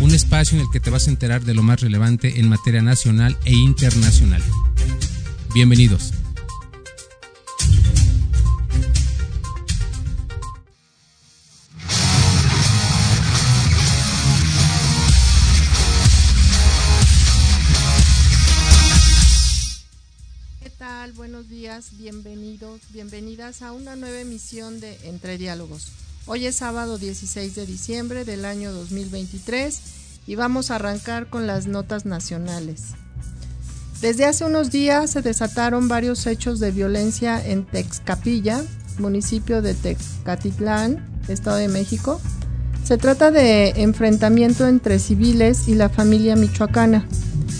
Un espacio en el que te vas a enterar de lo más relevante en materia nacional e internacional. Bienvenidos. buenos días, bienvenidos, bienvenidas a una nueva emisión de Entre Diálogos. Hoy es sábado 16 de diciembre del año 2023 y vamos a arrancar con las notas nacionales. Desde hace unos días se desataron varios hechos de violencia en Texcapilla, municipio de Texcatitlán, Estado de México. Se trata de enfrentamiento entre civiles y la familia michoacana.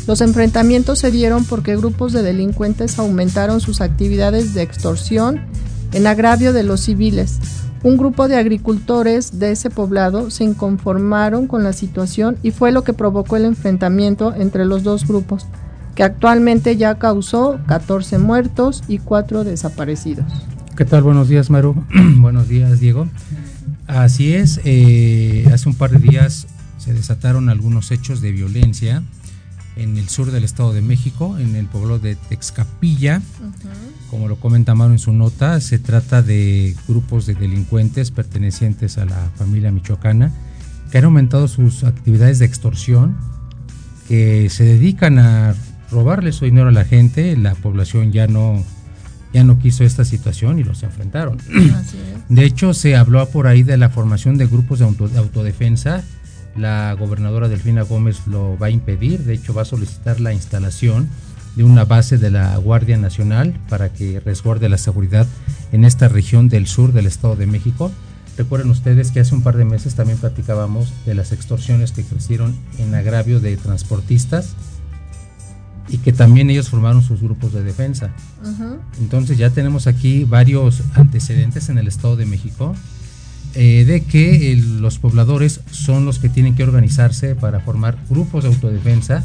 Los enfrentamientos se dieron porque grupos de delincuentes aumentaron sus actividades de extorsión en agravio de los civiles. Un grupo de agricultores de ese poblado se inconformaron con la situación y fue lo que provocó el enfrentamiento entre los dos grupos, que actualmente ya causó 14 muertos y 4 desaparecidos. ¿Qué tal? Buenos días, Maru. Buenos días, Diego. Así es, eh, hace un par de días se desataron algunos hechos de violencia en el sur del Estado de México, en el pueblo de Texcapilla. Como lo comenta Maro en su nota, se trata de grupos de delincuentes pertenecientes a la familia michoacana que han aumentado sus actividades de extorsión, que se dedican a robarle su dinero a la gente. La población ya no, ya no quiso esta situación y los enfrentaron. De hecho, se habló por ahí de la formación de grupos de, de autodefensa la gobernadora Delfina Gómez lo va a impedir, de hecho va a solicitar la instalación de una base de la Guardia Nacional para que resguarde la seguridad en esta región del sur del Estado de México. Recuerden ustedes que hace un par de meses también platicábamos de las extorsiones que crecieron en agravio de transportistas y que también ellos formaron sus grupos de defensa. Entonces ya tenemos aquí varios antecedentes en el Estado de México eh, de que los pobladores son los que tienen que organizarse para formar grupos de autodefensa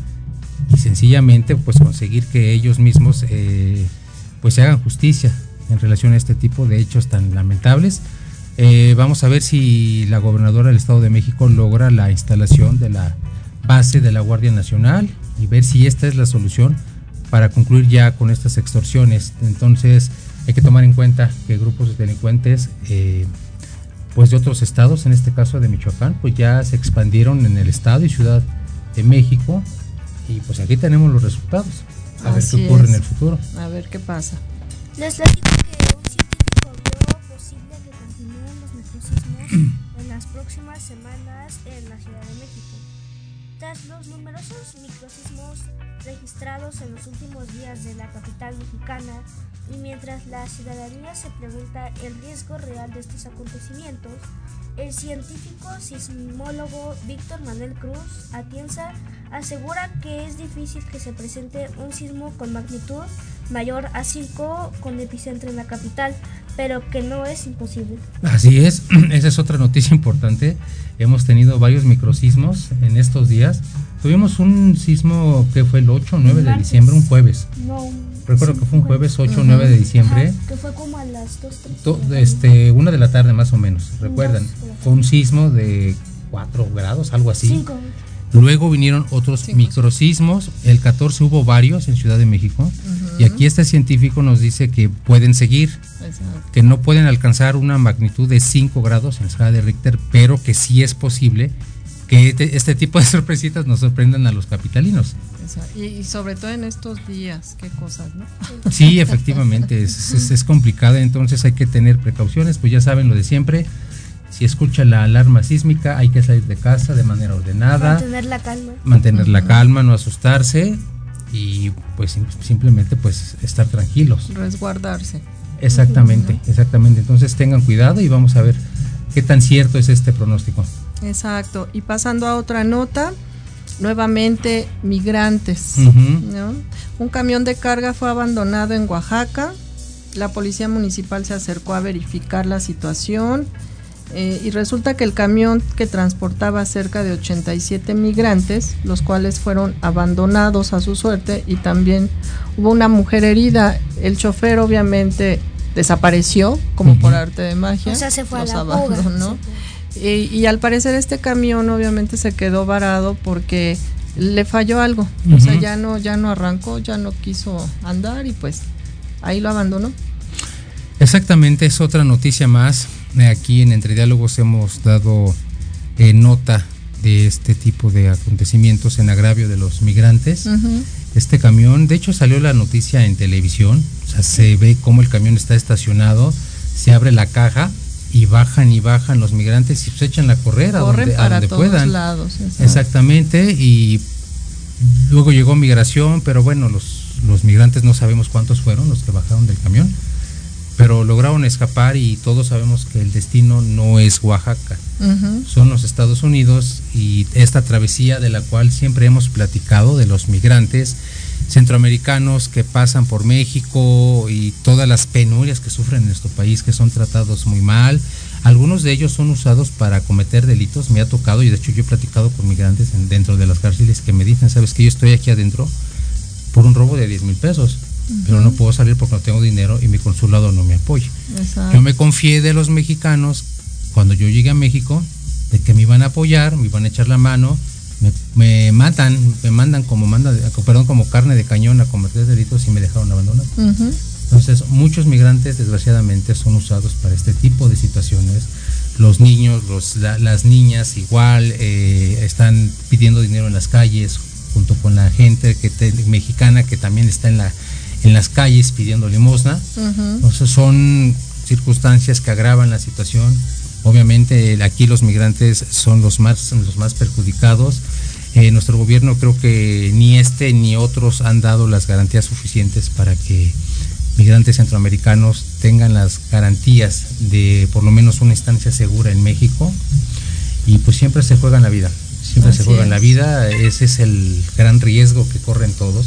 y sencillamente pues conseguir que ellos mismos eh, pues se hagan justicia en relación a este tipo de hechos tan lamentables. Eh, vamos a ver si la gobernadora del Estado de México logra la instalación de la base de la Guardia Nacional y ver si esta es la solución para concluir ya con estas extorsiones. Entonces hay que tomar en cuenta que grupos de delincuentes pues de otros estados, en este caso de Michoacán, pues ya se expandieron en el estado y ciudad de México y pues aquí tenemos los resultados. A ver qué ocurre en el futuro. A ver qué pasa. Les platico que un científico vio posible que continúen los necrosismos en las próximas semanas en la Ciudad de México. Tras los numerosos microsismos registrados en los últimos días de la capital mexicana, y mientras la ciudadanía se pregunta el riesgo real de estos acontecimientos, el científico sismólogo Víctor Manuel Cruz Atienza asegura que es difícil que se presente un sismo con magnitud mayor a 5 con epicentro en la capital, pero que no es imposible. Así es, esa es otra noticia importante. Hemos tenido varios microsismos en estos días. Tuvimos un sismo que fue el 8 o 9 de diciembre, un jueves. No, Recuerdo que fue un jueves 8 o 9 de diciembre. que fue como a las 2, 3. este, una de la tarde más o menos, recuerdan. Fue un sismo de 4 grados, algo así. 5. Luego vinieron otros microsismos. El 14 hubo varios en Ciudad de México. Y aquí este científico nos dice que pueden seguir, que no pueden alcanzar una magnitud de 5 grados en escala de Richter, pero que sí es posible que este, este tipo de sorpresitas nos sorprendan a los capitalinos. Y, sobre todo en estos días, qué cosas, ¿no? Sí, efectivamente, es, es, complicado, entonces hay que tener precauciones, pues ya saben lo de siempre. Si escucha la alarma sísmica, hay que salir de casa de manera ordenada. Mantener la calma. Mantener la calma, no asustarse y pues simplemente pues estar tranquilos. Resguardarse. Exactamente, exactamente. Entonces tengan cuidado y vamos a ver qué tan cierto es este pronóstico. Exacto. Y pasando a otra nota, nuevamente migrantes. Un camión de carga fue abandonado en Oaxaca. La policía municipal se acercó a verificar la situación eh, y resulta que el camión que transportaba cerca de 87 migrantes, los cuales fueron abandonados a su suerte y también hubo una mujer herida. El chofer obviamente desapareció como por arte de magia. O sea, se fue a la abandonó. Y, al parecer este camión obviamente se quedó varado porque le falló algo. O sea, ya no, ya no arrancó, ya no quiso andar y pues ahí lo abandonó. Exactamente, es otra noticia más. Aquí en Entre Diálogos hemos dado eh, nota de este tipo de acontecimientos en agravio de los migrantes. Este camión, de hecho salió la noticia en televisión, o sea, se ve cómo el camión está estacionado, se abre la caja y bajan y bajan los migrantes y se echan a correr a donde, a puedan. Lados, Exactamente, y luego llegó migración, pero bueno, los, los migrantes no sabemos cuántos fueron los que bajaron del camión pero lograron escapar y todos sabemos que el destino no es Oaxaca, son los Estados Unidos y esta travesía de la cual siempre hemos platicado de los migrantes centroamericanos que pasan por México y todas las penurias que sufren en nuestro país, que son tratados muy mal. Algunos de ellos son usados para cometer delitos. Me ha tocado, y de hecho yo he platicado con migrantes dentro de las cárceles que me dicen, sabes que yo estoy aquí adentro por un robo de 10 mil pesos pero no puedo salir porque no tengo dinero y mi consulado no me apoya. Yo me confié de los mexicanos cuando yo llegué a México de que me iban a apoyar, me iban a echar la mano, me, matan, me mandan como manda, perdón, como carne de cañón a cometer delitos y me dejaron abandonado. Entonces, muchos migrantes desgraciadamente son usados para este tipo de situaciones. Los niños, los, las niñas igual eh, están pidiendo dinero en las calles junto con la gente que mexicana que también está en la en las calles pidiendo limosna. Entonces son circunstancias que agravan la situación. Obviamente aquí los migrantes son los más, los más perjudicados. Eh, nuestro gobierno creo que ni este ni otros han dado las garantías suficientes para que migrantes centroamericanos tengan las garantías de por lo menos una instancia segura en México. Y pues siempre se juega en la vida, siempre se juega en la vida, ese es el gran riesgo que corren todos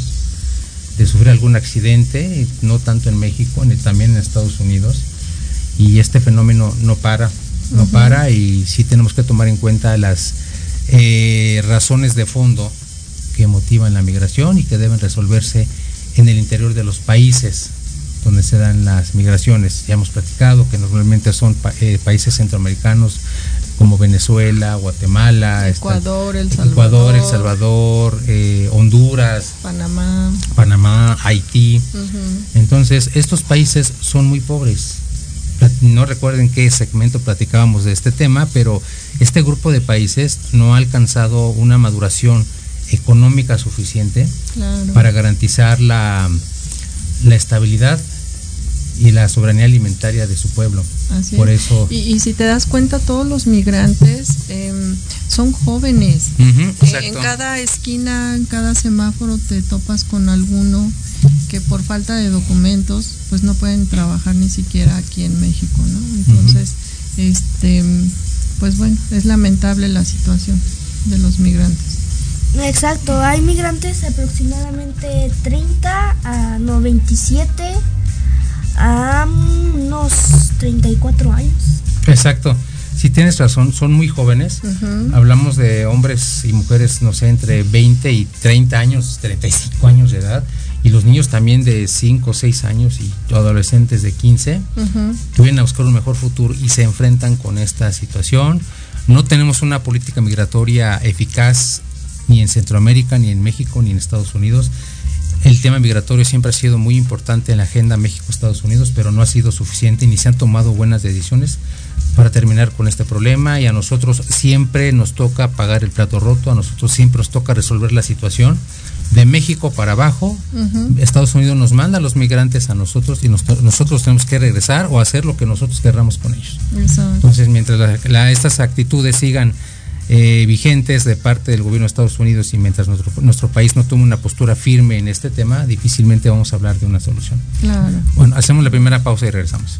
de sufrir algún accidente, no tanto en México, ni también en Estados Unidos. Y este fenómeno no para, no para y sí tenemos que tomar en cuenta las eh, razones de fondo que motivan la migración y que deben resolverse en el interior de los países donde se dan las migraciones. Ya hemos platicado que normalmente son eh, países centroamericanos como Venezuela, Guatemala, Ecuador, El Salvador, Ecuador, El Salvador eh, Honduras, Panamá, Panamá, Haití. Entonces, estos países son muy pobres. No recuerden qué segmento platicábamos de este tema, pero este grupo de países no ha alcanzado una maduración económica suficiente para garantizar la, la estabilidad y la soberanía alimentaria de su pueblo. Por eso. Y, si te das cuenta, todos los migrantes em, son jóvenes. Eh, en cada esquina, en cada semáforo te topas con alguno que por falta de documentos, pues no pueden trabajar ni siquiera aquí en México, ¿no? Entonces, este, pues bueno, es lamentable la situación de los migrantes. Exacto, hay migrantes aproximadamente 30 a 97 a unos 34 años. Exacto. Si tienes razón, son muy jóvenes. Hablamos de hombres y mujeres, no sé, entre 20 y 30 años, 35 años de edad. Y los niños también de 5 o 6 años y adolescentes de 15. que vienen a buscar un mejor futuro y se enfrentan con esta situación. No tenemos una política migratoria eficaz ni en Centroamérica, ni en México, ni en Estados Unidos. El tema migratorio siempre ha sido muy importante en la agenda México-Estados Unidos, pero no ha sido suficiente ni se han tomado buenas decisiones para terminar con este problema y a nosotros siempre nos toca pagar el plato roto, a nosotros siempre nos toca resolver la situación de México para abajo. Estados Unidos nos manda a los migrantes a nosotros y nosotros tenemos que regresar o hacer lo que nosotros querramos con ellos. Entonces, mientras estas actitudes sigan eh, vigentes de parte del gobierno de Estados Unidos y mientras nuestro, nuestro país no tome una postura firme en este tema, difícilmente vamos a hablar de una solución. Claro. Bueno, hacemos la primera pausa y regresamos.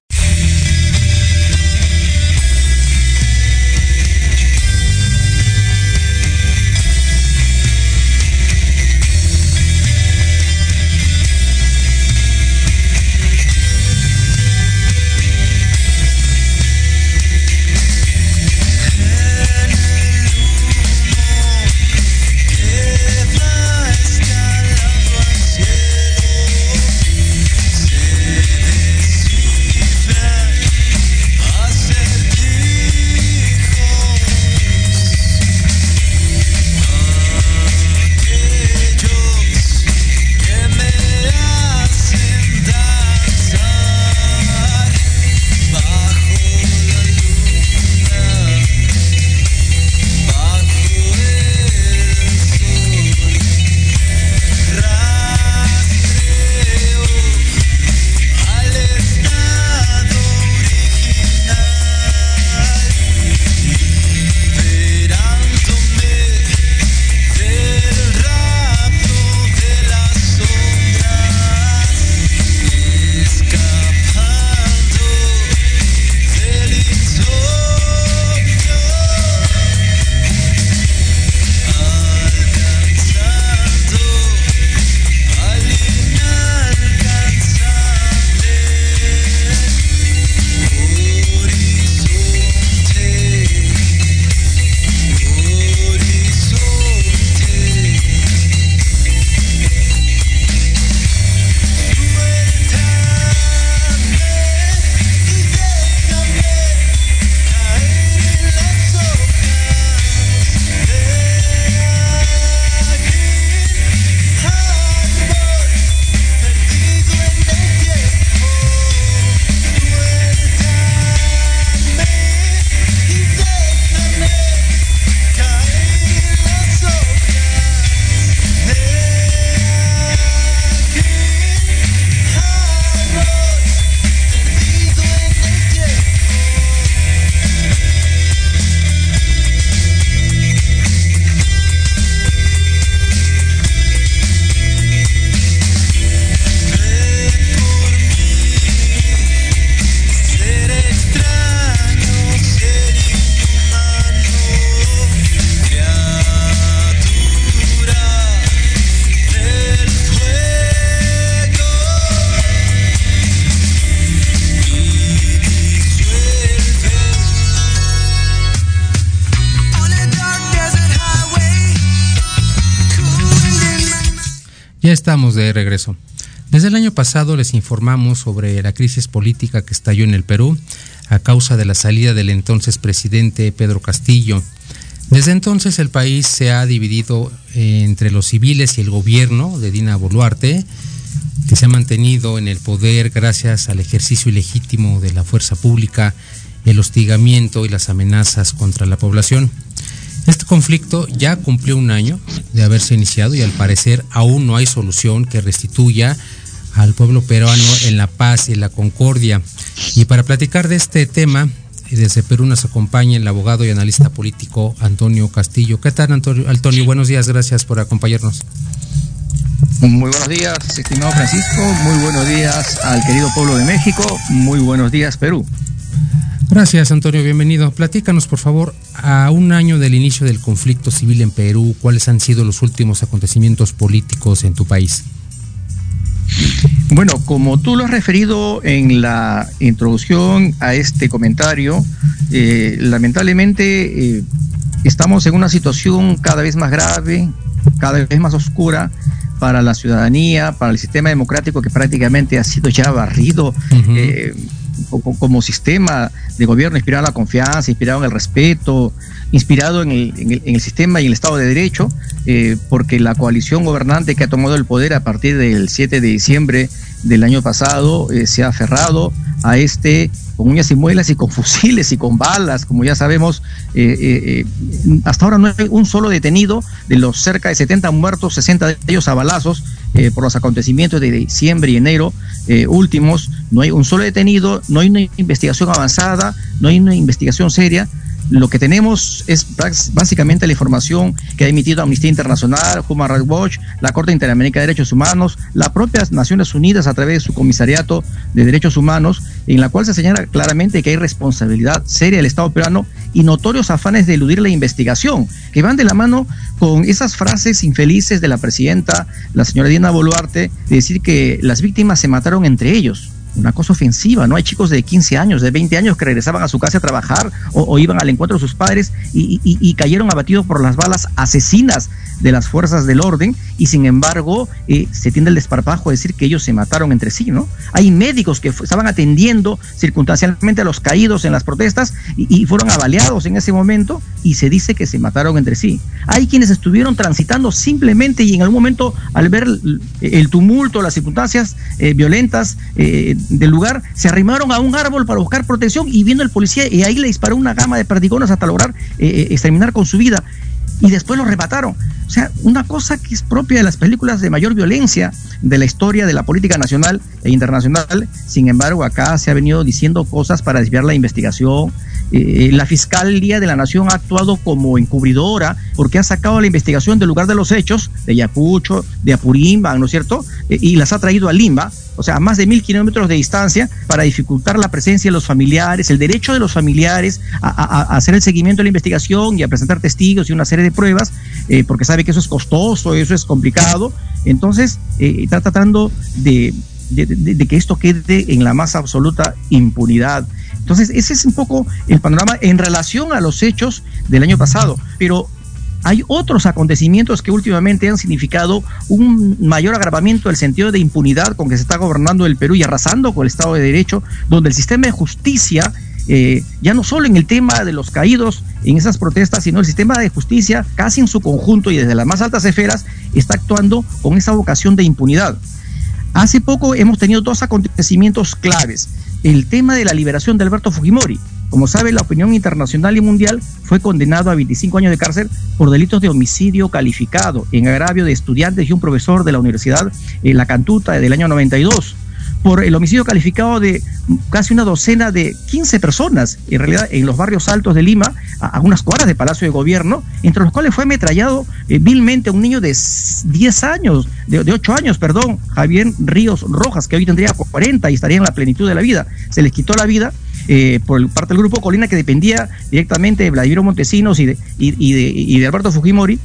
Estamos de regreso. Desde el año pasado les informamos sobre la crisis política que estalló en el Perú a causa de la salida del entonces presidente Pedro Castillo. Desde entonces el país se ha dividido entre los civiles y el gobierno de Dina Boluarte, que se ha mantenido en el poder gracias al ejercicio ilegítimo de la fuerza pública, el hostigamiento y las amenazas contra la población. Este conflicto ya cumplió un año de haberse iniciado y al parecer aún no hay solución que restituya al pueblo peruano en la paz y la concordia. Y para platicar de este tema, desde Perú nos acompaña el abogado y analista político Antonio Castillo. ¿Qué tal, Antonio? Antonio buenos días, gracias por acompañarnos. Muy buenos días, estimado Francisco. Muy buenos días al querido pueblo de México. Muy buenos días, Perú. Gracias, Antonio. Bienvenido. Platícanos, por favor, a un año del inicio del conflicto civil en Perú, ¿cuáles han sido los últimos acontecimientos políticos en tu país? Bueno, como tú lo has referido en la introducción a este comentario, eh, lamentablemente eh, estamos en una situación cada vez más grave, cada vez más oscura para la ciudadanía, para el sistema democrático que prácticamente ha sido ya barrido como, sistema de gobierno inspirado en la confianza, inspirado en el respeto, inspirado en el, sistema y el Estado de Derecho, eh, porque la coalición gobernante que ha tomado el poder a partir del 7 de diciembre del año pasado eh, se ha aferrado a este con uñas y muelas y con fusiles y con balas, como ya sabemos, eh, hasta ahora no hay un solo detenido de los cerca de 70 muertos, 60 de ellos a balazos por los acontecimientos de diciembre y enero últimos no hay un solo detenido, no hay una investigación avanzada, no hay una investigación seria. Lo que tenemos es básicamente la información que ha emitido Amnistía Internacional, Human Rights Watch, la Corte Interamericana de Derechos Humanos, las propias Naciones Unidas a través de su Comisariato de Derechos Humanos, en la cual se señala claramente que hay responsabilidad seria del Estado peruano y notorios afanes de eludir la investigación, que van de la mano con esas frases infelices de la presidenta, la señora Diana Boluarte, de decir que las víctimas se mataron entre ellos una cosa ofensiva, ¿no? Hay chicos de 15 años, de 20 años que regresaban a su casa a trabajar o, iban al encuentro de sus padres y, cayeron abatidos por las balas asesinas de las fuerzas del orden y sin embargo eh, se tiende el desparpajo a decir que ellos se mataron entre sí, ¿no? Hay médicos que estaban atendiendo circunstancialmente a los caídos en las protestas y, fueron avaleados en ese momento y se dice que se mataron entre sí. Hay quienes estuvieron transitando simplemente y en algún momento al ver el, tumulto, las circunstancias eh, violentas, eh, del lugar, se arrimaron a un árbol para buscar protección y viendo el policía y ahí le disparó una gama de perdigones hasta lograr eh, eh, exterminar con su vida y después lo remataron. O sea, una cosa que es propia de las películas de mayor violencia de la historia de la política nacional e internacional. Sin embargo, acá se ha venido diciendo cosas para desviar la investigación. Eh, la Fiscalía de la Nación ha actuado como encubridora porque ha sacado la investigación del lugar de los hechos, de Yacucho, de Apurimba, ¿no es cierto? y las ha traído a Limba o sea, a más de mil kilómetros de distancia, para dificultar la presencia de los familiares, el derecho de los familiares a, hacer el seguimiento de la investigación y a presentar testigos y una serie de pruebas, eh, porque sabe que eso es costoso, eso es complicado. Entonces, eh, está tratando de, que esto quede en la más absoluta impunidad. Entonces, ese es un poco el panorama en relación a los hechos del año pasado. Pero hay otros acontecimientos que últimamente han significado un mayor agravamiento del sentido de impunidad con que se está gobernando el Perú y arrasando con el Estado de Derecho, donde el sistema de justicia, eh, ya no solo en el tema de los caídos en esas protestas, sino el sistema de justicia casi en su conjunto y desde las más altas esferas está actuando con esa vocación de impunidad. Hace poco hemos tenido dos acontecimientos claves. El tema de la liberación de Alberto Fujimori, como sabe, la opinión internacional y mundial fue condenado a 25 años de cárcel por delitos de homicidio calificado en agravio de estudiantes y un profesor de la Universidad La Cantuta del año 92 por el homicidio calificado de casi una docena de 15 personas, en realidad en los barrios altos de Lima, a, unas cuadras de Palacio de Gobierno, entre los cuales fue ametrallado eh, vilmente un niño de 10 años, de, de, 8 años, perdón, Javier Ríos Rojas, que hoy tendría 40 y estaría en la plenitud de la vida. Se les quitó la vida eh, por parte del grupo Colina que dependía directamente de Vladimiro Montesinos y de, y, de, y de Alberto Fujimori,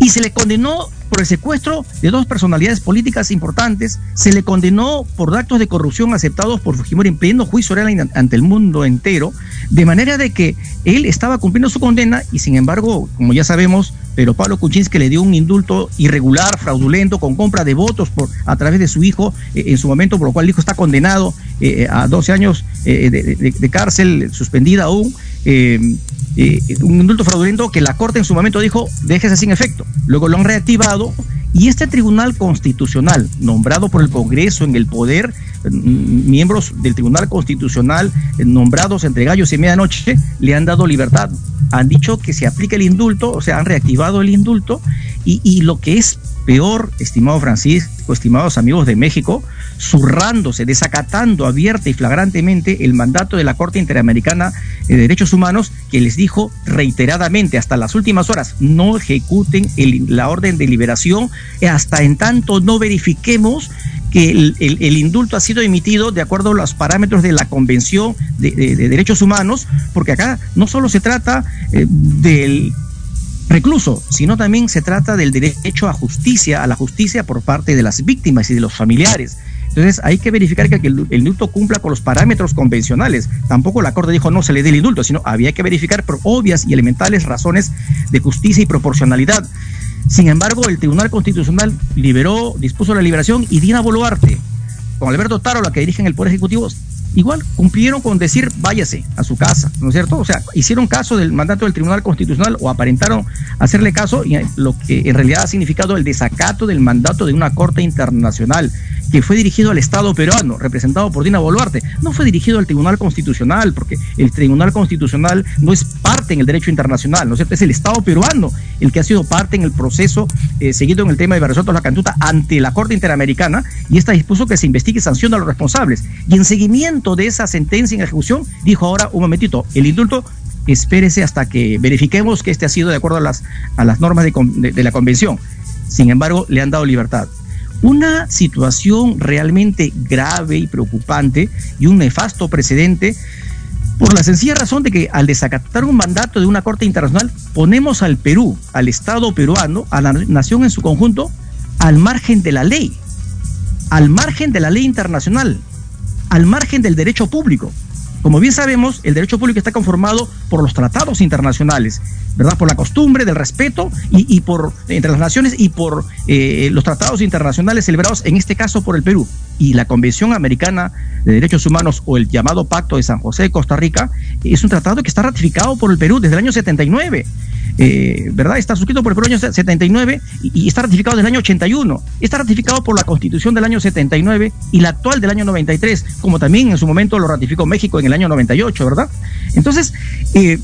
y se le condenó por el secuestro de dos personalidades políticas importantes, se le condenó por actos de corrupción aceptados por Fujimori en pleno juicio oral ante el mundo entero, de manera de que él estaba cumpliendo su condena y sin embargo, como ya sabemos, pero Pablo Kuczynski le dio un indulto irregular, fraudulento, con compra de votos por, a través de su hijo eh, en su momento, por lo cual el hijo está condenado eh, a 12 años eh, de, cárcel, suspendida aún. Un indulto fraudulento que la Corte en su momento dijo, déjese sin efecto. Luego lo han reactivado y este Tribunal Constitucional, nombrado por el Congreso en el poder, miembros del Tribunal Constitucional nombrados entre gallos y medianoche, le han dado libertad han dicho que se aplica el indulto, o sea, han reactivado el indulto, y, lo que es peor, estimado Francisco, estimados amigos de México, zurrándose, desacatando abierta y flagrantemente el mandato de la Corte Interamericana de Derechos Humanos, que les dijo reiteradamente hasta las últimas horas, no ejecuten la orden de liberación hasta en tanto no verifiquemos que el, indulto ha sido emitido de acuerdo a los parámetros de la Convención de, Derechos Humanos, porque acá no solo se trata eh, del recluso, sino también se trata del derecho a justicia, a la justicia por parte de las víctimas y de los familiares. Entonces hay que verificar que el, indulto cumpla con los parámetros convencionales. Tampoco la Corte dijo no se le dé el indulto, sino había que verificar por obvias y elementales razones de justicia y proporcionalidad. Sin embargo, el Tribunal Constitucional liberó, dispuso la liberación y Dina Boluarte, con Alberto Taro, la que dirige el Poder Ejecutivo, igual cumplieron con decir váyase a su casa, ¿no es cierto? O sea, hicieron caso del mandato del Tribunal Constitucional o aparentaron hacerle caso, y lo que en realidad ha significado el desacato del mandato de una Corte Internacional que fue dirigido al Estado peruano, representado por Dina Boluarte, no fue dirigido al Tribunal Constitucional, porque el Tribunal Constitucional no es parte en el derecho internacional, ¿no es cierto? Es el Estado peruano el que ha sido parte en el proceso eh, seguido en el tema de Barresoto La Cantuta ante la Corte Interamericana y esta dispuso que se investigue y sancione a los responsables. Y en seguimiento de esa sentencia en ejecución, dijo ahora, un momentito, el indulto espérese hasta que verifiquemos que este ha sido de acuerdo a las, a las normas de la convención. Sin embargo, le han dado libertad. Una situación realmente grave y preocupante y un nefasto precedente por la sencilla razón de que al desacatar un mandato de una Corte Internacional ponemos al Perú, al Estado peruano, a la nación en su conjunto, al margen de la ley, al margen de la ley internacional, al margen del derecho público. Como bien sabemos, el derecho público está conformado por los tratados internacionales, ¿verdad? Por la costumbre del respeto y, por entre las naciones y por eh, los tratados internacionales celebrados, en este caso por el Perú. Y la Convención Americana de Derechos Humanos o el llamado Pacto de San José de Costa Rica es un tratado que está ratificado por el Perú desde el año 79. Eh, ¿verdad? Está suscrito por el año 79 y, y, está ratificado desde el año 81. Está ratificado por la Constitución del año 79 y la actual del año 93, como también en su momento lo ratificó México en el año 98, ¿verdad? Entonces, eh,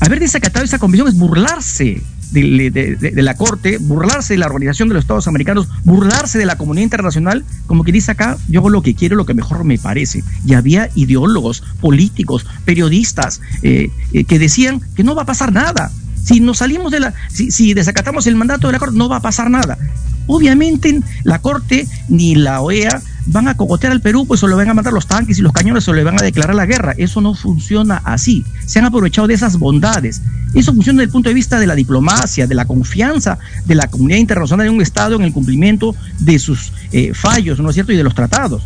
haber desacatado esa convención es burlarse de, la Corte, burlarse de la Organización de los Estados Americanos, burlarse de la comunidad internacional, como que dice acá, yo hago lo que quiero, lo que mejor me parece. Y había ideólogos, políticos, periodistas, eh, eh, que decían que no va a pasar nada. Si nos salimos de la, si, desacatamos el mandato de la Corte, no va a pasar nada. Obviamente la Corte ni la OEA van a cogotear al Perú, pues se lo van a mandar los tanques y los cañones, se le van a declarar la guerra. Eso no funciona así. Se han aprovechado de esas bondades. Eso funciona desde el punto de vista de la diplomacia, de la confianza de la comunidad internacional de un Estado en el cumplimiento de sus eh, fallos, ¿no es cierto?, y de los tratados.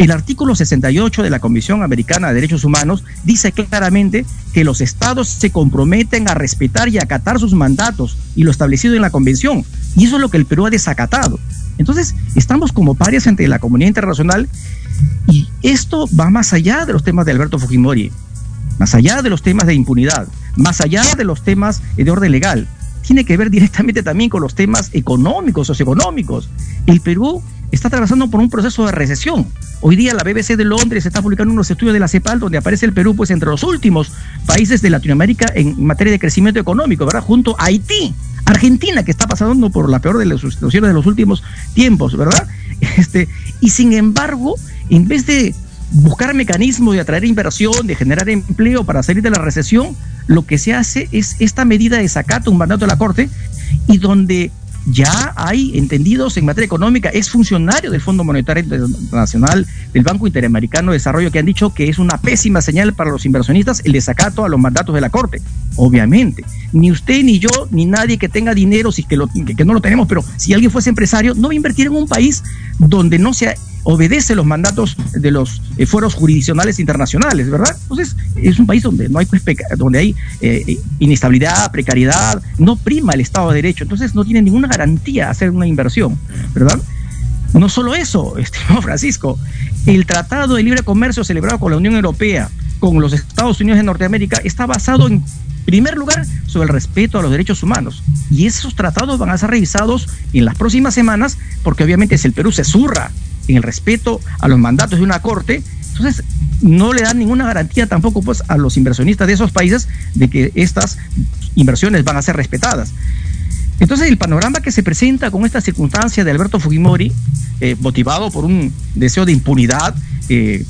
El artículo 68 de la Comisión Americana de Derechos Humanos dice claramente que los estados se comprometen a respetar y acatar sus mandatos y lo establecido en la Convención. Y eso es lo que el Perú ha desacatado. Entonces, estamos como parias ante la comunidad internacional y esto va más allá de los temas de Alberto Fujimori, más allá de los temas de impunidad, más allá de los temas de orden legal. Tiene que ver directamente también con los temas económicos, socioeconómicos. El Perú está atravesando por un proceso de recesión. Hoy día la BBC de Londres está publicando unos estudios de la CEPAL donde aparece el Perú pues entre los últimos países de Latinoamérica en materia de crecimiento económico, ¿verdad? Junto a Haití, Argentina que está pasando por la peor de las situaciones de los últimos tiempos, ¿verdad? Este, y sin embargo, en vez de buscar mecanismos de atraer inversión, de generar empleo para salir de la recesión, lo que se hace es esta medida de sacato, un mandato de la Corte, y donde ya hay entendidos en materia económica, es funcionario del Fondo Monetario Internacional, del Banco Interamericano de Desarrollo, que han dicho que es una pésima señal para los inversionistas el desacato a los mandatos de la Corte. Obviamente, ni usted, ni yo, ni nadie que tenga dinero, si que, lo, que, no lo tenemos, pero si alguien fuese empresario, no va a invertir en un país donde no se obedece los mandatos de los eh, foros jurisdiccionales internacionales, ¿verdad? Entonces, es un país donde no hay pues, donde hay eh, inestabilidad, precariedad, no prima el Estado de Derecho, entonces no tiene ninguna garantía hacer una inversión, ¿verdad? No solo eso, estimado Francisco, el Tratado de Libre Comercio celebrado con la Unión Europea, con los Estados Unidos de Norteamérica, está basado en primer lugar sobre el respeto a los derechos humanos. Y esos tratados van a ser revisados en las próximas semanas, porque obviamente si el Perú se zurra en el respeto a los mandatos de una corte, entonces no le dan ninguna garantía tampoco pues a los inversionistas de esos países de que estas inversiones van a ser respetadas. Entonces el panorama que se presenta con esta circunstancia de Alberto Fujimori, eh, motivado por un deseo de impunidad, eh,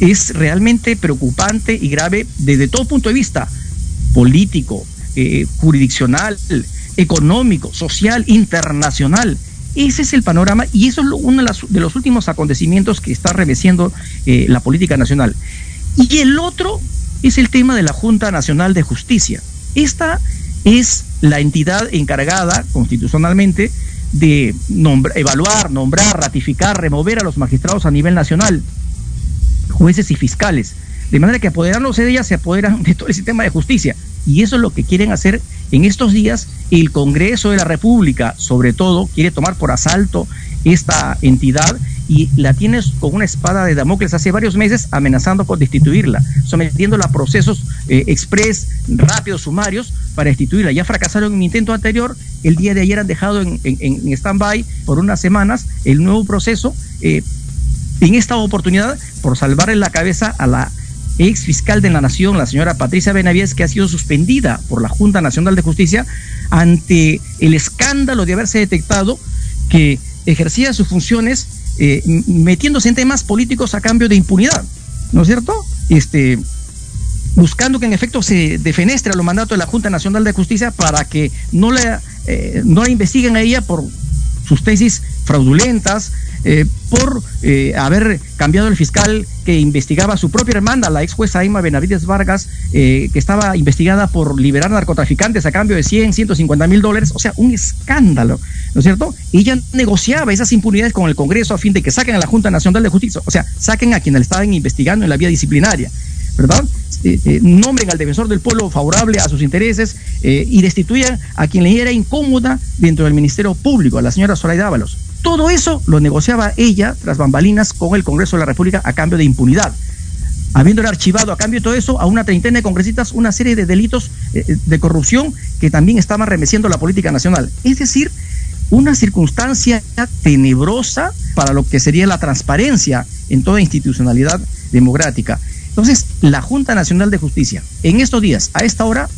es realmente preocupante y grave desde todo punto de vista político, eh, jurisdiccional, económico, social, internacional. Ese es el panorama y eso es uno de, los últimos acontecimientos que está reveciendo eh, la política nacional. Y el otro es el tema de la Junta Nacional de Justicia. Esta es la entidad encargada constitucionalmente de evaluar, nombrar, ratificar, remover a los magistrados a nivel nacional, jueces y fiscales. De manera que apoderándose de ellas se apoderan de todo el sistema de justicia. Y eso es lo que quieren hacer en estos días. El Congreso de la República, sobre todo, quiere tomar por asalto esta entidad y la tienes con una espada de Damocles hace varios meses amenazando con destituirla, sometiéndola a procesos eh, express, rápidos, sumarios, para destituirla. Ya fracasaron en un intento anterior, el día de ayer han dejado en, en, stand-by por unas semanas el nuevo proceso. Eh, en esta oportunidad, por salvarle la cabeza a la ex fiscal de la Nación, la señora Patricia Benavides, que ha sido suspendida por la Junta Nacional de Justicia ante el escándalo de haberse detectado que ejercía sus funciones eh, metiéndose en temas políticos a cambio de impunidad, ¿no es cierto? Este, buscando que en efecto se defenestre los mandatos de la Junta Nacional de Justicia para que no la, eh, no la investiguen a ella por sus tesis fraudulentas, eh, por eh, haber cambiado el fiscal que investigaba a su propia hermana, la ex jueza Aima Benavides Vargas, eh, que estaba investigada por liberar narcotraficantes a cambio de 100, 150 mil dólares, o sea, un escándalo, ¿no es cierto? Ella negociaba esas impunidades con el Congreso a fin de que saquen a la Junta Nacional de Justicia, o sea, saquen a quienes le estaban investigando en la vía disciplinaria. ¿verdad? nombren al defensor del pueblo favorable a sus intereses y destituyan a quien le era incómoda dentro del Ministerio Público, a la señora Zoraida Ábalos. Todo eso lo negociaba ella tras bambalinas con el Congreso de la República a cambio de impunidad. Habiéndole archivado a cambio de todo eso a una treintena de congresistas una serie de delitos eh, eh, de corrupción que también estaban remeciendo la política nacional. Es decir, una circunstancia tenebrosa para lo que sería la transparencia en toda institucionalidad democrática. Entonces, la Junta Nacional de Justicia, en estos días, a esta hora,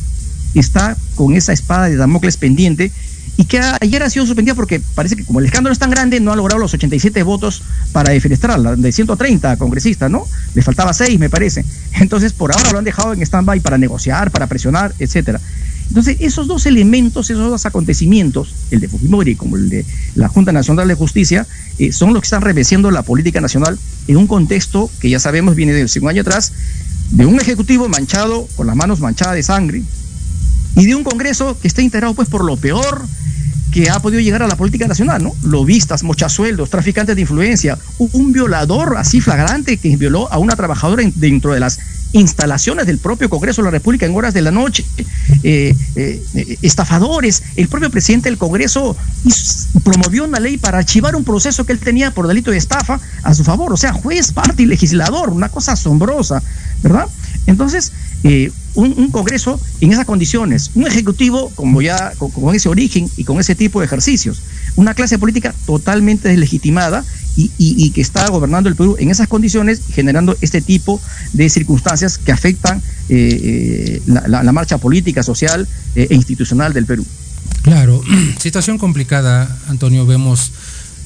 está con esa espada de Damocles pendiente y que ayer ha sido suspendida porque parece que como el escándalo es tan grande, no ha logrado los 87 votos para defenestrarla, de 130 congresistas, ¿no? Le faltaba 6, me parece. Entonces, por ahora lo han dejado en stand-by para negociar, para presionar, etcétera. Entonces, esos dos elementos, esos dos acontecimientos, el de Fujimori como el de la Junta Nacional de Justicia, eh, son los que están reveciendo la política nacional en un contexto que ya sabemos viene de un año atrás, de un ejecutivo manchado, con las manos manchadas de sangre, y de un Congreso que está integrado pues por lo peor que ha podido llegar a la política nacional, ¿no? Lobistas, mochasueldos, traficantes de influencia, un violador así flagrante que violó a una trabajadora dentro de las instalaciones del propio Congreso de la República en horas de la noche, eh, eh, estafadores, el propio presidente del Congreso promovió una ley para archivar un proceso que él tenía por delito de estafa a su favor, o sea, juez, parte y legislador, una cosa asombrosa, ¿verdad? Entonces, eh, un, Congreso en esas condiciones, un Ejecutivo como ya con, ese origen y con ese tipo de ejercicios, una clase política totalmente deslegitimada y, que está gobernando el Perú en esas condiciones, generando este tipo de circunstancias que afectan eh, eh, la, marcha política, social e institucional del Perú. Claro, situación complicada, Antonio, vemos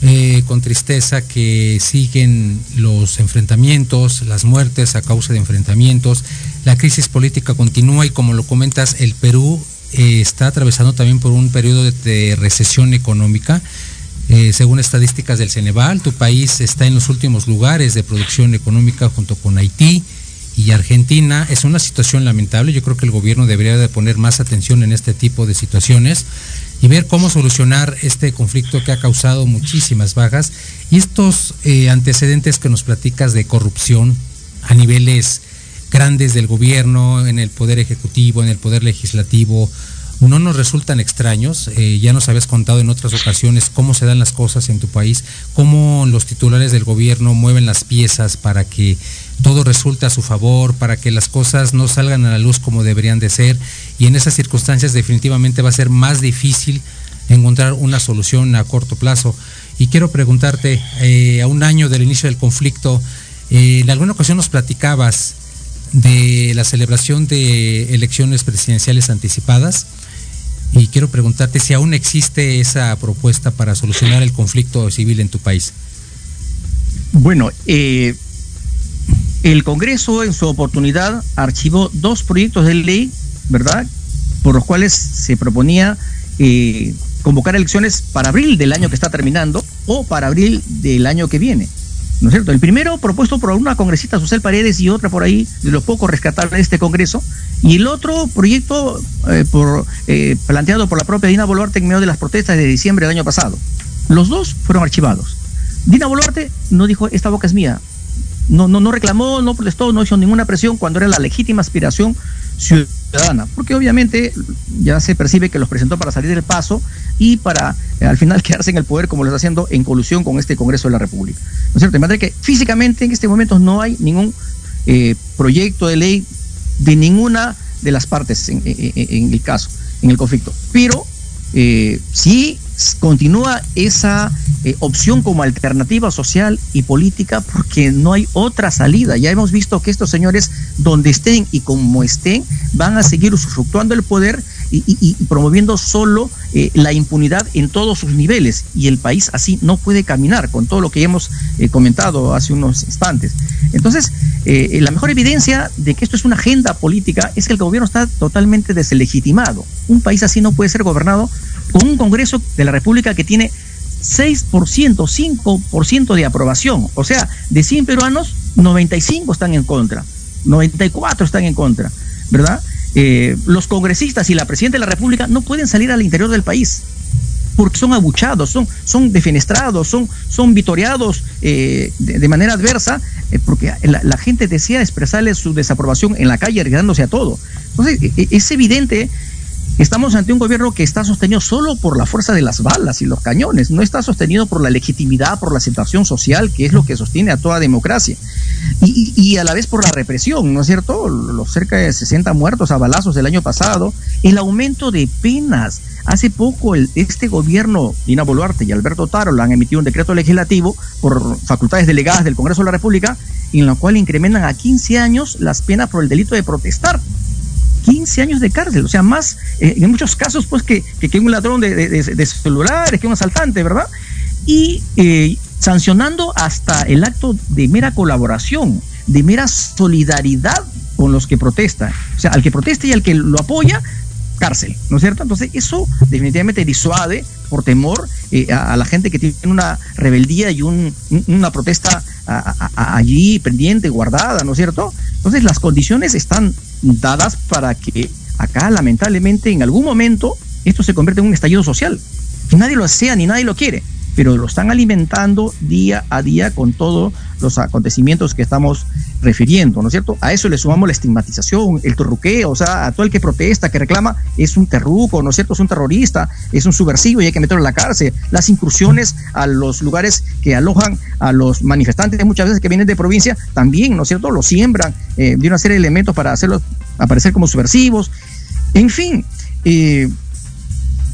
eh, con tristeza que siguen los enfrentamientos, las muertes a causa de enfrentamientos, la crisis política continúa y como lo comentas, el Perú eh, está atravesando también por un periodo de, recesión económica. Eh, según estadísticas del Ceneval, tu país está en los últimos lugares de producción económica junto con Haití y Argentina. Es una situación lamentable. Yo creo que el gobierno debería de poner más atención en este tipo de situaciones y ver cómo solucionar este conflicto que ha causado muchísimas bajas y estos eh, antecedentes que nos platicas de corrupción a niveles grandes del gobierno, en el poder ejecutivo, en el poder legislativo, no nos resultan extraños. Eh, ya nos habías contado en otras ocasiones cómo se dan las cosas en tu país, cómo los titulares del gobierno mueven las piezas para que todo resulte a su favor, para que las cosas no salgan a la luz como deberían de ser. Y en esas circunstancias definitivamente va a ser más difícil encontrar una solución a corto plazo. Y quiero preguntarte, eh, a un año del inicio del conflicto, eh, en alguna ocasión nos platicabas de la celebración de elecciones presidenciales anticipadas y quiero preguntarte si aún existe esa propuesta para solucionar el conflicto civil en tu país. Bueno, eh, el Congreso en su oportunidad archivó dos proyectos de ley, ¿verdad? Por los cuales se proponía eh, convocar elecciones para abril del año que está terminando o para abril del año que viene. ¿No es cierto? El primero propuesto por una congresista, Susel Paredes, y otra por ahí, de los pocos rescatables de este Congreso, y el otro proyecto eh, por, eh, planteado por la propia Dina Boluarte en medio de las protestas de diciembre del año pasado. Los dos fueron archivados. Dina Boluarte no dijo, esta boca es mía. No, no, no reclamó, no protestó, no hizo ninguna presión cuando era la legítima aspiración ciudadana, porque obviamente ya se percibe que los presentó para salir del paso y para eh, al final quedarse en el poder como lo está haciendo en colusión con este Congreso de la República. ¿No es cierto? De manera que físicamente en este momento no hay ningún eh, proyecto de ley de ninguna de las partes en, el caso, en el conflicto. Pero eh, sí continúa esa eh, opción como alternativa social y política porque no hay otra salida. Ya hemos visto que estos señores, donde estén y como estén, van a seguir usufructuando el poder y, promoviendo solo eh, la impunidad en todos sus niveles. Y el país así no puede caminar con todo lo que hemos eh, comentado hace unos instantes. Entonces, la mejor evidencia de que esto es una agenda política es que el gobierno está totalmente deslegitimado. Un país así no puede ser gobernado con un Congreso de la República que tiene 6%, 5% de aprobación. O sea, de 100 peruanos, 95 están en contra, 94 están en contra, ¿verdad? Eh, los congresistas y la presidenta de la República no pueden salir al interior del país porque son abuchados, son, defenestrados, son, son vitoreados eh, de, manera adversa, eh, porque la, gente desea expresarles su desaprobación en la calle, arriesgándose a todo. Entonces, e, e, es evidente Estamos ante un gobierno que está sostenido solo por la fuerza de las balas y los cañones, no está sostenido por la legitimidad, por la aceptación social, que es lo que sostiene a toda democracia, y, a la vez por la represión, ¿no es cierto? Los cerca de 60 muertos a balazos del año pasado, el aumento de penas. Hace poco el, este gobierno, Dina Boluarte y Alberto Taro, han emitido un decreto legislativo por facultades delegadas del Congreso de la República, en la cual incrementan a 15 años las penas por el delito de protestar. 15 años de cárcel, o sea, más eh, en muchos casos pues que, que, un ladrón de, celulares, que un asaltante, ¿verdad? Y eh, sancionando hasta el acto de mera colaboración, de mera solidaridad con los que protestan. O sea, al que protesta y al que lo apoya, cárcel, ¿no es cierto? Entonces eso definitivamente disuade por temor eh, a, la gente que tiene una rebeldía y un, una protesta allí pendiente, guardada, ¿no es cierto? Entonces las condiciones están dadas para que acá lamentablemente en algún momento esto se convierta en un estallido social. nadie lo desea ni nadie lo quiere pero lo están alimentando día a día con todos los acontecimientos que estamos refiriendo, ¿no es cierto? A eso le sumamos la estigmatización, el torruqueo, o sea, a todo el que protesta, que reclama, es un terruco, ¿no es cierto? Es un terrorista, es un subversivo y hay que meterlo en la cárcel. Las incursiones a los lugares que alojan a los manifestantes, muchas veces que vienen de provincia, también, ¿no es cierto? Lo siembran eh, de una serie de elementos para hacerlos aparecer como subversivos. En fin, eh,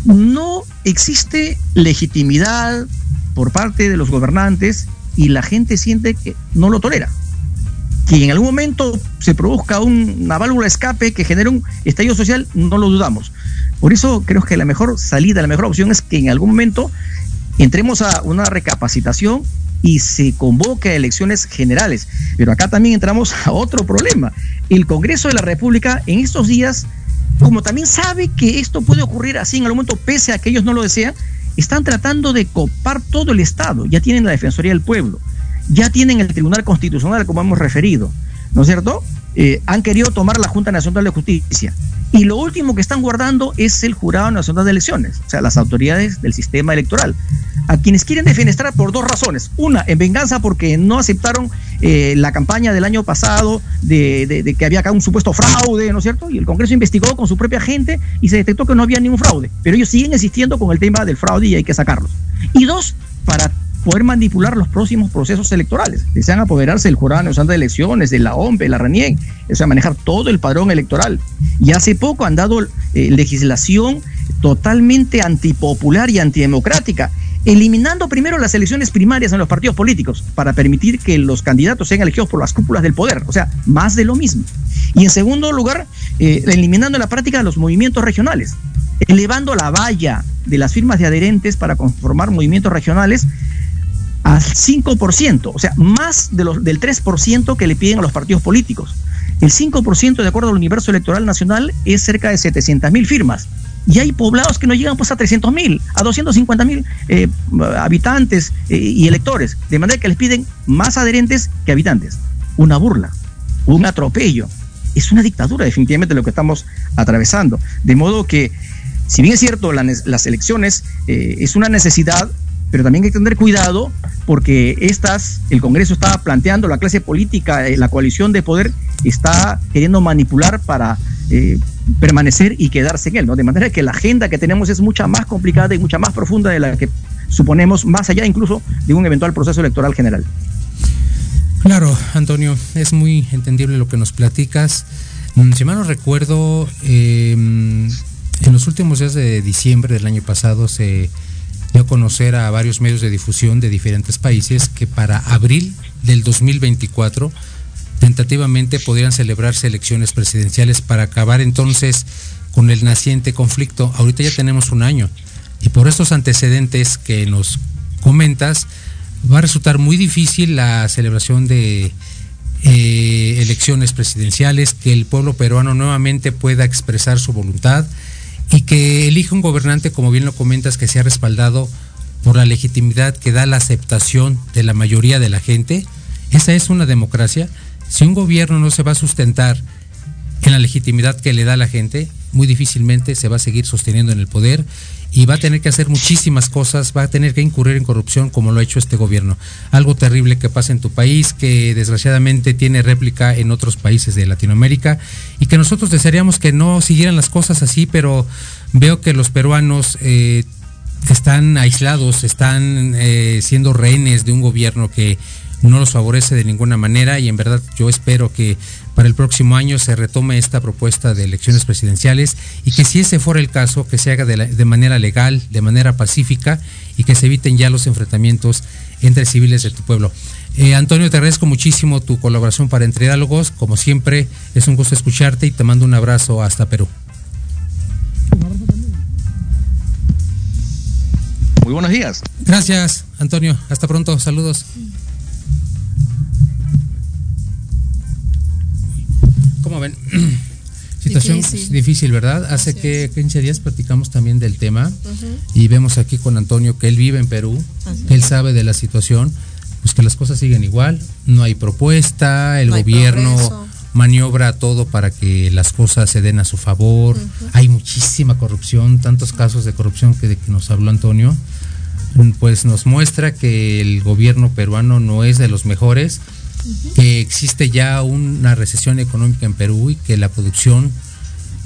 no existe legitimidad por parte de los gobernantes y la gente siente que no lo tolera. Que en algún momento se produzca una válvula escape que genere un estallido social, no lo dudamos. Por eso creo que la mejor salida, la mejor opción es que en algún momento entremos a una recapacitación y se convoque a elecciones generales. Pero acá también entramos a otro problema. El Congreso de la República en estos días como también sabe que esto puede ocurrir así en algún momento, pese a que ellos no lo desean, están tratando de copar todo el Estado. Ya tienen la Defensoría del Pueblo, ya tienen el Tribunal Constitucional, como hemos referido, ¿no es cierto? Eh, han querido tomar la Junta Nacional de Justicia. Y lo último que están guardando es el Jurado Nacional de Elecciones, o sea, las autoridades del sistema electoral, a quienes quieren defenestrar por dos razones. Una, en venganza porque no aceptaron eh, la campaña del año pasado de, que había acá un supuesto fraude, ¿no es cierto? Y el Congreso investigó con su propia gente y se detectó que no había ningún fraude. Pero ellos siguen existiendo con el tema del fraude y hay que sacarlos. Y dos, para poder manipular los próximos procesos electorales. Desean apoderarse del Jurado Nacional de Elecciones, de la OMP, de la RENIEN, o sea, manejar todo el padrón electoral. Y hace poco han dado eh, legislación totalmente antipopular y antidemocrática, eliminando primero las elecciones primarias en los partidos políticos para permitir que los candidatos sean elegidos por las cúpulas del poder, o sea, más de lo mismo. Y en segundo lugar, eh, eliminando la práctica los movimientos regionales, elevando la valla de las firmas de adherentes para conformar movimientos regionales al 5%, o sea, más de los, del 3% que le piden a los partidos políticos. El 5%, de acuerdo al universo electoral nacional, es cerca de 700 mil firmas. Y hay poblados que no llegan pues a 300 mil, a 250 mil eh, habitantes eh, y electores, de manera que les piden más adherentes que habitantes. Una burla, un atropello. Es una dictadura definitivamente lo que estamos atravesando. De modo que, si bien es cierto, las elecciones eh, es una necesidad, pero también hay que tener cuidado porque estas, el Congreso está planteando, la clase política, eh, la coalición de poder está queriendo manipular para eh, permanecer y quedarse en él, ¿no? De manera que la agenda que tenemos es mucha más complicada y mucha más profunda de la que suponemos, más allá incluso de un eventual proceso electoral general. Claro, Antonio, es muy entendible lo que nos platicas. Mm, si mal no recuerdo, eh, en los últimos días de diciembre del año pasado se dio a conocer a varios medios de difusión de diferentes países que para abril del 2024 tentativamente podrían celebrarse elecciones presidenciales para acabar entonces con el naciente conflicto. Ahorita ya tenemos un año y por estos antecedentes que nos comentas va a resultar muy difícil la celebración de eh, elecciones presidenciales, que el pueblo peruano nuevamente pueda expresar su voluntad y que elija un gobernante, como bien lo comentas, que sea respaldado por la legitimidad que da la aceptación de la mayoría de la gente. Esa es una democracia. Si un gobierno no se va a sustentar en la legitimidad que le da la gente, muy difícilmente se va a seguir sosteniendo en el poder y va a tener que hacer muchísimas cosas, va a tener que incurrir en corrupción como lo ha hecho este gobierno. Algo terrible que pasa en tu país, que desgraciadamente tiene réplica en otros países de Latinoamérica y que nosotros desearíamos que no siguieran las cosas así, pero veo que los peruanos eh, están aislados, están eh, siendo rehenes de un gobierno que no los favorece de ninguna manera y en verdad yo espero que para el próximo año se retome esta propuesta de elecciones presidenciales y que si ese fuera el caso, que se haga de, manera legal, de manera pacífica y que se eviten ya los enfrentamientos entre civiles de tu pueblo. Eh, Antonio, te agradezco muchísimo tu colaboración para Entre Diálogos. Como siempre, es un gusto escucharte y te mando un abrazo hasta Perú. Muy buenos días. Gracias, Antonio. Hasta pronto. Saludos. ¿Cómo ven? Situación difícil. ¿verdad? Hace que 15 días platicamos también del tema y vemos aquí con Antonio que él vive en Perú, él sabe de la situación, pues que las cosas siguen igual, no hay propuesta, el gobierno maniobra todo para que las cosas se den a su favor, hay muchísima corrupción, tantos casos de corrupción que, de que nos habló Antonio, pues nos muestra que el gobierno peruano no es de los mejores que existe ya una recesión económica en Perú y que la producción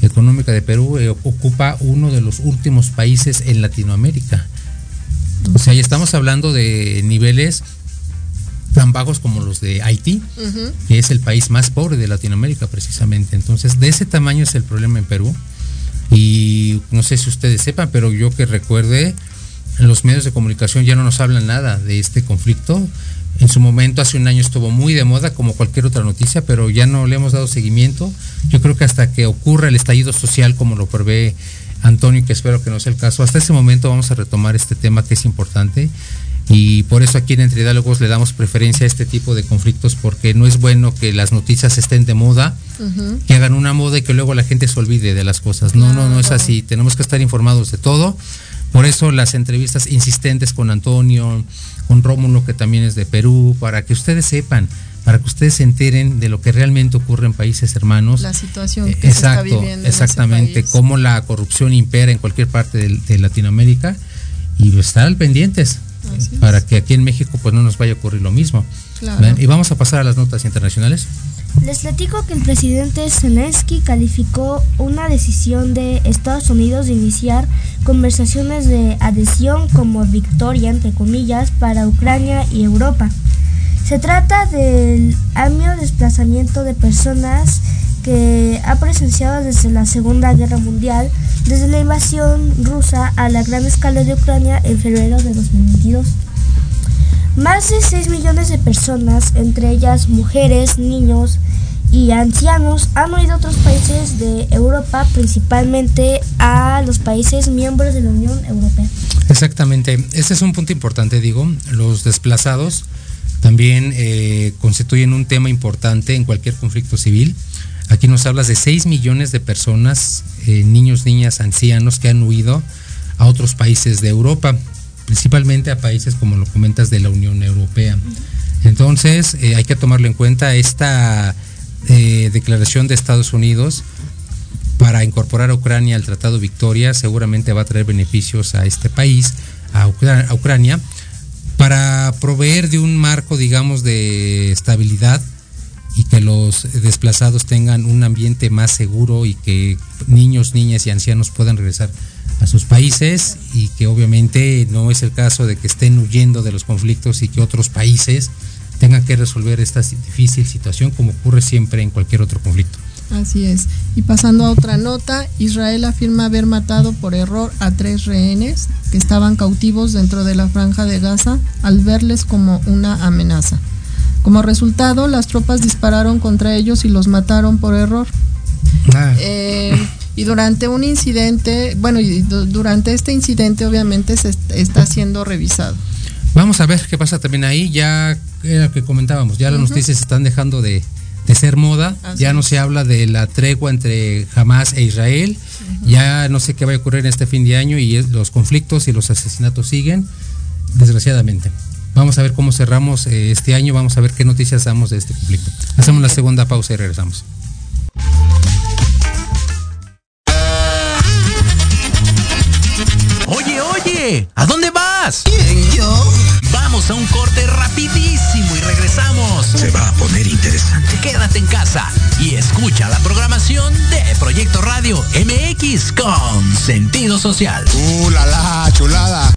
económica de Perú eh, ocupa uno de los últimos países en Latinoamérica. O sea, ya estamos hablando de niveles tan bajos como los de Haití, que es el país más pobre de Latinoamérica precisamente. Entonces, de ese tamaño es el problema en Perú. Y no sé si ustedes sepan, pero yo que recuerde, los medios de comunicación ya no nos hablan nada de este conflicto. En su momento, hace un año estuvo muy de moda, como cualquier otra noticia, pero ya no le hemos dado seguimiento. Yo creo que hasta que ocurra el estallido social, como lo prevé Antonio, que espero que no sea el caso, hasta ese momento vamos a retomar este tema que es importante. Y por eso aquí en Entre Diálogos le damos preferencia a este tipo de conflictos, porque no es bueno que las noticias estén de moda, que hagan una moda y que luego la gente se olvide de las cosas. No, no, no es así. Tenemos que estar informados de todo. Por eso las entrevistas insistentes con Antonio, con Rómulo, que también es de Perú, para que ustedes sepan, para que ustedes se enteren de lo que realmente ocurre en países hermanos. La situación que Exacto, se está viviendo exactamente, cómo la corrupción impera en cualquier parte de, Latinoamérica y estar al pendientes para que aquí en México pues no nos vaya a ocurrir lo mismo. Y vamos a pasar a las notas internacionales. Les platico que el presidente Zelensky calificó una decisión de Estados Unidos de iniciar conversaciones de adhesión como victoria, entre comillas, para Ucrania y Europa. Se trata del amplio desplazamiento de personas que ha presenciado desde la Segunda Guerra Mundial, desde la invasión rusa a la gran escala de Ucrania en febrero de 2022. Más de 6 millones de personas, entre ellas mujeres, niños y ancianos, han huido a otros países de Europa, principalmente a los países miembros de la Unión Europea. Exactamente, este es un punto importante, digo, los desplazados también eh, constituyen un tema importante en cualquier conflicto civil. Aquí nos hablas de 6 millones de personas, eh, niños, niñas, ancianos que han huido a otros países de Europa principalmente a países como lo comentas de la Unión Europea. Entonces eh, hay que tomarlo en cuenta esta eh, declaración de Estados Unidos para incorporar a Ucrania al Tratado Victoria seguramente va a traer beneficios a este país, a, Ucrania, para proveer de un marco, digamos, de estabilidad y que los desplazados tengan un ambiente más seguro y que niños, niñas y ancianos puedan regresar a sus países y que obviamente no es el caso de que estén huyendo de los conflictos y que otros países tengan que resolver esta difícil situación como ocurre siempre en cualquier otro conflicto. Así es. Y pasando a otra nota, Israel afirma haber matado por error a tres rehenes que estaban cautivos dentro de la franja de Gaza al verles como una amenaza. Como resultado, las tropas dispararon contra ellos y los mataron por error. Ah. Eh, y durante un incidente, bueno, y durante este incidente obviamente se está siendo revisado. Vamos a ver qué pasa también ahí. Ya era que comentábamos, ya las noticias están dejando de, de ser moda. ya no se habla de la tregua entre Hamas e Israel. Ya no sé qué va a ocurrir en este fin de año y los conflictos y los asesinatos siguen, desgraciadamente. Vamos a ver cómo cerramos eh, este año, vamos a ver qué noticias damos de este conflicto. Hacemos la segunda pausa y regresamos. Oye, oye, ¿a dónde vas? ¿Quién, yo? Vamos a un corte rapidísimo y regresamos. Se va a poner interesante. Quédate en casa y escucha la programación de Proyecto Radio MX con sentido social. ¡Uh, la, la chulada!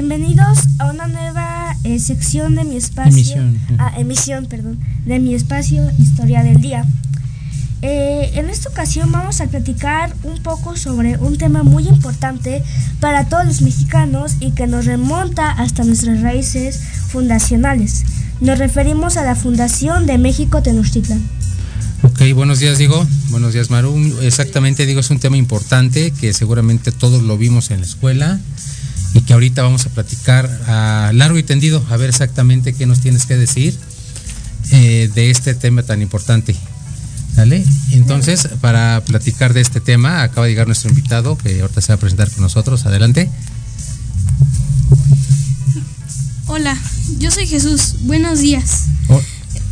Bienvenidos a una nueva eh, sección de mi espacio. Emisión. Ah, emisión, perdón. De mi espacio Historia del Día. Eh, en esta ocasión vamos a platicar un poco sobre un tema muy importante para todos los mexicanos y que nos remonta hasta nuestras raíces fundacionales. Nos referimos a la Fundación de México Tenochtitlan. Ok, buenos días Diego, buenos días Maru. Exactamente Diego, es un tema importante que seguramente todos lo vimos en la escuela y que ahorita vamos a platicar a largo y tendido, a ver exactamente qué nos tienes que decir eh, de este tema tan importante. ¿Vale? Entonces, para platicar de este tema, acaba de llegar nuestro invitado que ahorita se va a presentar con nosotros. Adelante. Hola, yo soy Jesús. Buenos días. Oh,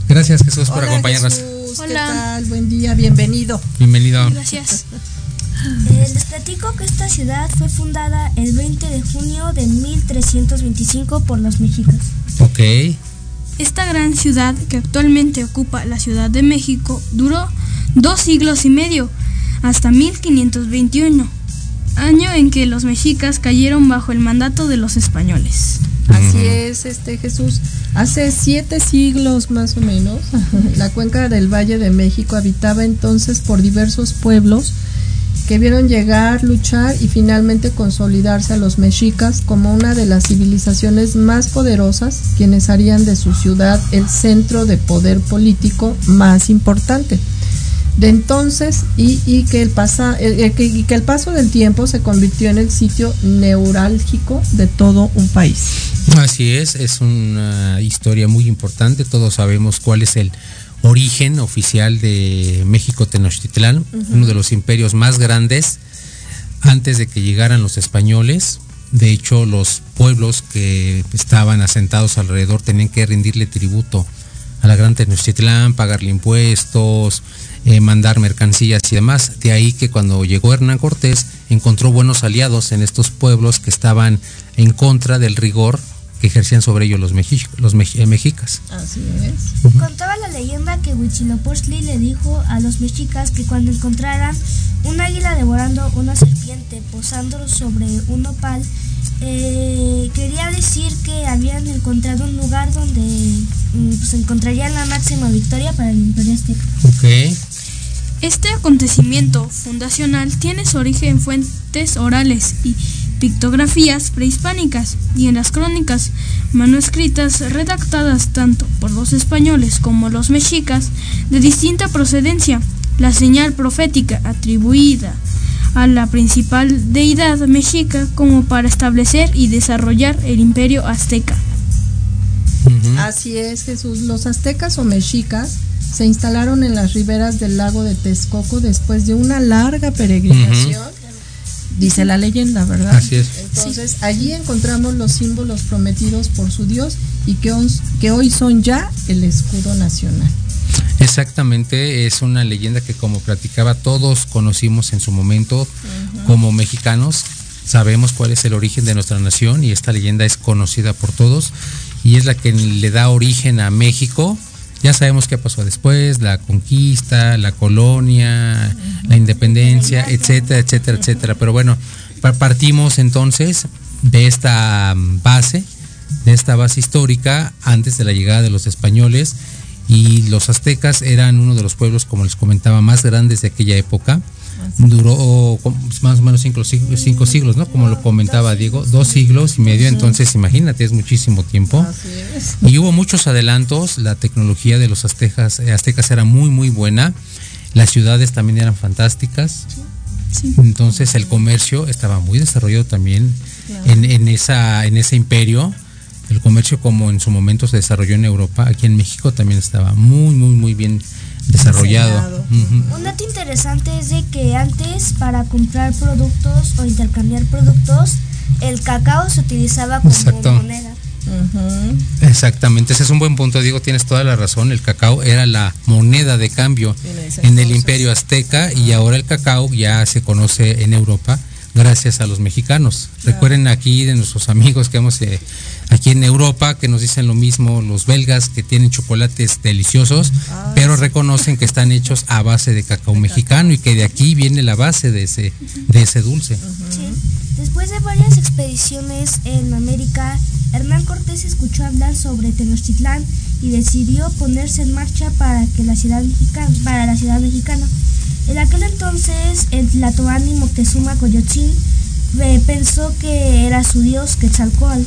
gracias Jesús por Hola, acompañarnos. Jesús, ¿Qué Hola. tal? Buen día, bienvenido. Bienvenido. Gracias. Eh, les platico que esta ciudad fue fundada el 20 de junio de 1325 por los mexicas. Ok. Esta gran ciudad que actualmente ocupa la Ciudad de México duró dos siglos y medio, hasta 1521, año en que los mexicas cayeron bajo el mandato de los españoles. Así es, este Jesús. Hace siete siglos más o menos, la cuenca del Valle de México habitaba entonces por diversos pueblos que vieron llegar, luchar y finalmente consolidarse a los mexicas como una de las civilizaciones más poderosas, quienes harían de su ciudad el centro de poder político más importante. De entonces, y, y que el pasa, que- y que el paso del tiempo se convirtió en el sitio neurálgico de todo un país. Así es, es una historia muy importante. Todos sabemos cuál es el origen oficial de México Tenochtitlán, uno de los imperios más grandes antes de que llegaran los españoles. De hecho, los pueblos que estaban asentados alrededor tenían que rendirle tributo a la gran Tenochtitlán, pagarle impuestos, eh, mandar mercancías y demás. De ahí que cuando llegó Hernán Cortés encontró buenos aliados en estos pueblos que estaban en contra del rigor que ejercían sobre ellos los, mexi- los eh, mexicas. Así es. Contaba la leyenda que Huitzilopochtli le dijo a los mexicas que cuando encontraran un águila devorando una serpiente posando sobre un nopal, eh, quería decir que habían encontrado un lugar donde mm, pues, encontrarían la máxima victoria para el imperio azteca. Ok. Este acontecimiento fundacional tiene su origen en fuentes orales y pictografías prehispánicas y en las crónicas manuscritas redactadas tanto por los españoles como los mexicas de distinta procedencia. La señal profética atribuida a la principal deidad mexica como para establecer y desarrollar el imperio azteca. Así es, Jesús. Los aztecas o mexicas se instalaron en las riberas del lago de Texcoco después de una larga peregrinación. Dice la leyenda, ¿verdad? Así es. Entonces, allí encontramos los símbolos prometidos por su Dios y que, hoy son ya el escudo nacional. Exactamente, es una leyenda que como platicaba todos conocimos en su momento como mexicanos, sabemos cuál es el origen de nuestra nación y esta leyenda es conocida por todos y es la que le da origen a México. Ya sabemos qué pasó después, la conquista, la colonia, la independencia, etcétera, etcétera, etcétera. Pero bueno, pa- partimos entonces de esta mm, base, de esta base histórica antes de la llegada de los españoles y los aztecas eran uno de los pueblos, como les comentaba, más grandes de aquella época. Duró más o menos cinco, cinco siglos, ¿no? Como lo comentaba Diego, dos siglos y medio, entonces imagínate, es muchísimo tiempo. Y hubo muchos adelantos, la tecnología de los aztecas, eh, aztecas era muy muy buena, las ciudades también eran fantásticas, entonces el comercio estaba muy desarrollado también en, en esa, en ese imperio. El comercio como en su momento se desarrolló en Europa, aquí en México también estaba muy, muy, muy bien desarrollado. Un dato interesante es de que antes para comprar productos o intercambiar productos, el cacao se utilizaba como Exacto. moneda. Exactamente, ese es un buen punto, Diego, tienes toda la razón. El cacao era la moneda de cambio En el imperio azteca y ahora el cacao ya se conoce en Europa gracias a los mexicanos. Recuerden aquí de nuestros amigos que hemos eh, aquí en Europa que nos dicen lo mismo los belgas que tienen chocolates deliciosos, pero reconocen que están hechos a base de cacao mexicano y que de aquí viene la base de ese de ese dulce. Sí. Después de varias expediciones en América, Hernán Cortés escuchó hablar sobre Tenochtitlán y decidió ponerse en marcha para, que la, ciudad mexicana, para la ciudad mexicana. En aquel entonces, el Tlatoani Moctezuma Coyotzin eh, pensó que era su dios Quetzalcoatl.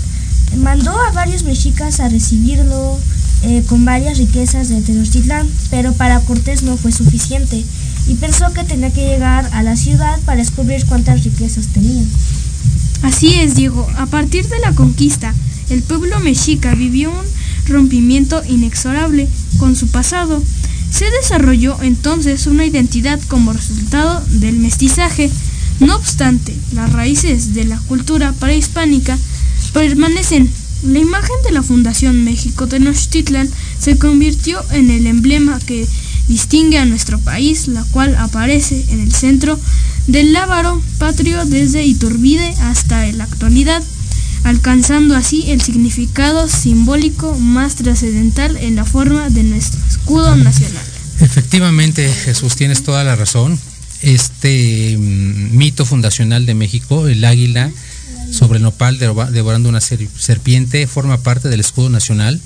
Mandó a varios mexicas a recibirlo eh, con varias riquezas de Tenochtitlán, pero para Cortés no fue suficiente y pensó que tenía que llegar a la ciudad para descubrir cuántas riquezas tenía. Así es, Diego. A partir de la conquista, el pueblo mexica vivió un rompimiento inexorable con su pasado. Se desarrolló entonces una identidad como resultado del mestizaje. No obstante, las raíces de la cultura prehispánica permanecen. La imagen de la Fundación México Tenochtitlan se convirtió en el emblema que distingue a nuestro país, la cual aparece en el centro del lábaro patrio desde Iturbide hasta la actualidad, alcanzando así el significado simbólico más trascendental en la forma de nuestro escudo nacional. Efectivamente, Jesús, tienes toda la razón. Este mm, mito fundacional de México, el águila sobre el nopal devorando una serpiente, forma parte del escudo nacional,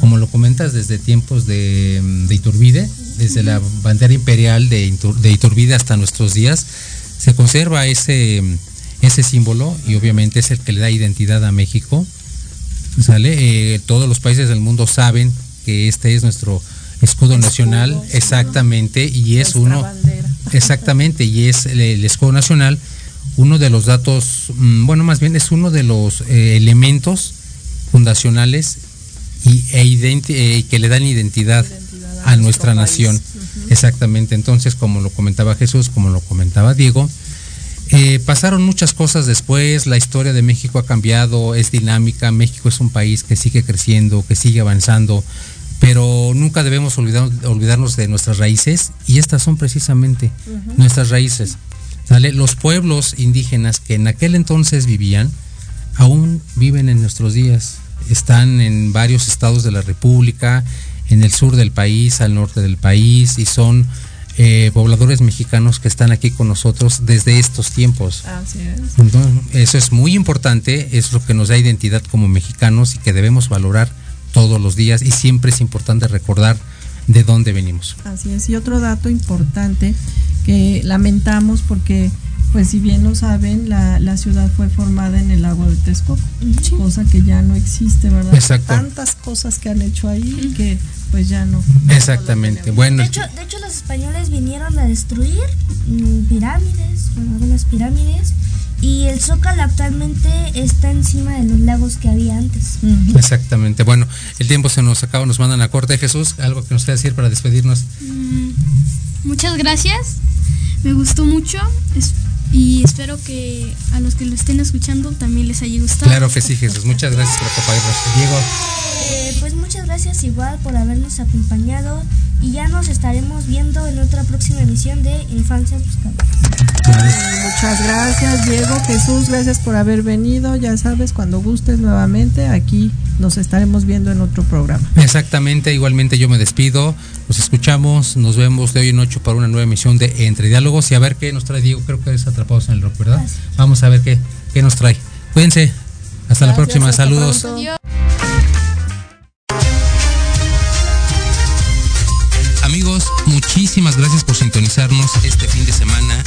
como lo comentas desde tiempos de, mm, Iturbide, desde la bandera imperial de, de Iturbide hasta nuestros días se conserva ese, ese símbolo y obviamente es el que le da identidad a México. ¿Sale? Eh, todos los países del mundo saben que este es nuestro escudo, nacional, exactamente, y es uno, exactamente, y es el, escudo nacional, uno de los datos, mm, bueno, más bien es uno de los eh, elementos fundacionales y, e eh, que le dan identidad, a, nuestra nación. Exactamente, entonces como lo comentaba Jesús, como lo comentaba Diego, eh, pasaron muchas cosas después, la historia de México ha cambiado, es dinámica, México es un país que sigue creciendo, que sigue avanzando, pero nunca debemos olvidar, olvidarnos de nuestras raíces y estas son precisamente nuestras raíces. Los pueblos indígenas que en aquel entonces vivían, aún viven en nuestros días, están en varios estados de la República, en el sur del país, al norte del país, y son eh, pobladores mexicanos que están aquí con nosotros desde estos tiempos. Así es. eso es muy importante, es lo que nos da identidad como mexicanos y que debemos valorar todos los días y siempre es importante recordar de dónde venimos. Así es, y otro dato importante que lamentamos porque pues si bien lo saben, la, la, ciudad fue formada en el lago de Texcoco, cosa que ya no existe, ¿verdad? Exacto. Tantas cosas que han hecho ahí que pues ya no. Exactamente. bueno. De hecho, de hecho, los españoles vinieron a destruir mm, pirámides, bueno, algunas pirámides, y el Zócalo actualmente está encima de los lagos que había antes. Exactamente. Bueno, el tiempo se nos acaba, nos mandan a corte. Jesús, algo que nos quiera decir para despedirnos. Mm, muchas gracias. Me gustó mucho y espero que a los que lo estén escuchando también les haya gustado. Claro que sí, Jesús. Muchas gracias por acompañarnos. Diego. Eh, pues muchas gracias igual por habernos acompañado y ya nos estaremos viendo en otra próxima emisión de Infancia Muchas gracias Diego, Jesús, gracias por haber venido. Ya sabes, cuando gustes nuevamente, aquí nos estaremos viendo en otro programa. Exactamente, igualmente yo me despido. Nos escuchamos, nos vemos de hoy en ocho para una nueva emisión de Entre Diálogos y a ver qué nos trae Diego. Creo que es atrapados en el rock, ¿verdad? Vamos a ver qué, qué nos trae. Cuídense. Hasta la próxima. Saludos. Amigos, muchísimas gracias por sintonizarnos este fin de semana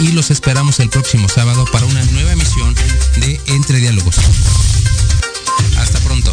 y los esperamos el próximo sábado para una nueva emisión de Entre Diálogos. Hasta pronto.